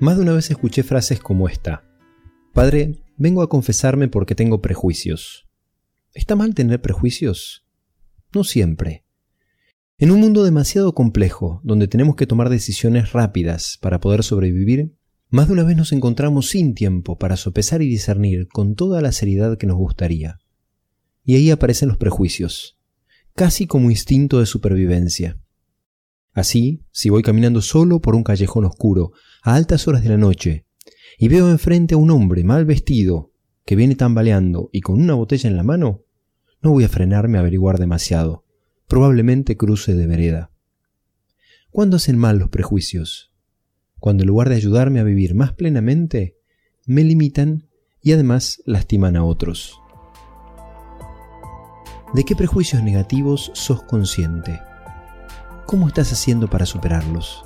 Más de una vez escuché frases como esta. Padre, vengo a confesarme porque tengo prejuicios. ¿Está mal tener prejuicios? No siempre. En un mundo demasiado complejo, donde tenemos que tomar decisiones rápidas para poder sobrevivir, más de una vez nos encontramos sin tiempo para sopesar y discernir con toda la seriedad que nos gustaría. Y ahí aparecen los prejuicios, casi como instinto de supervivencia. Así, si voy caminando solo por un callejón oscuro, a altas horas de la noche, y veo enfrente a un hombre mal vestido, que viene tambaleando y con una botella en la mano, no voy a frenarme a averiguar demasiado. Probablemente cruce de vereda. ¿Cuándo hacen mal los prejuicios? cuando en lugar de ayudarme a vivir más plenamente, me limitan y además lastiman a otros. ¿De qué prejuicios negativos sos consciente? ¿Cómo estás haciendo para superarlos?